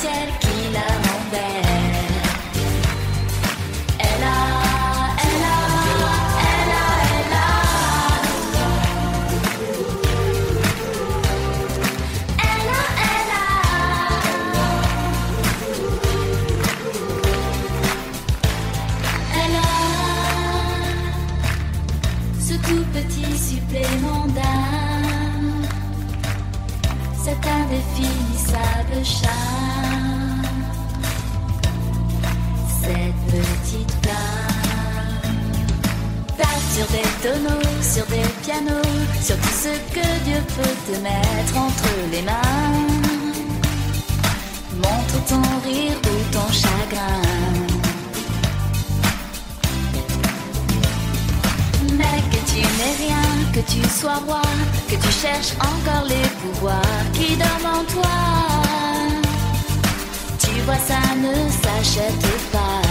ciel qui la rend belle. Elle a, elle a, elle a, elle a. Elle a, elle a. Elle a ce tout petit supplément d'âme, cet indéfinissable charme, sur des tonneaux, sur des pianos, sur tout ce que Dieu peut te mettre entre les mains. Montre ton rire ou ton chagrin. Mais que tu n'es rien, que tu sois roi, que tu cherches encore les pouvoirs qui dorment en toi. Tu vois, ça ne s'achète pas.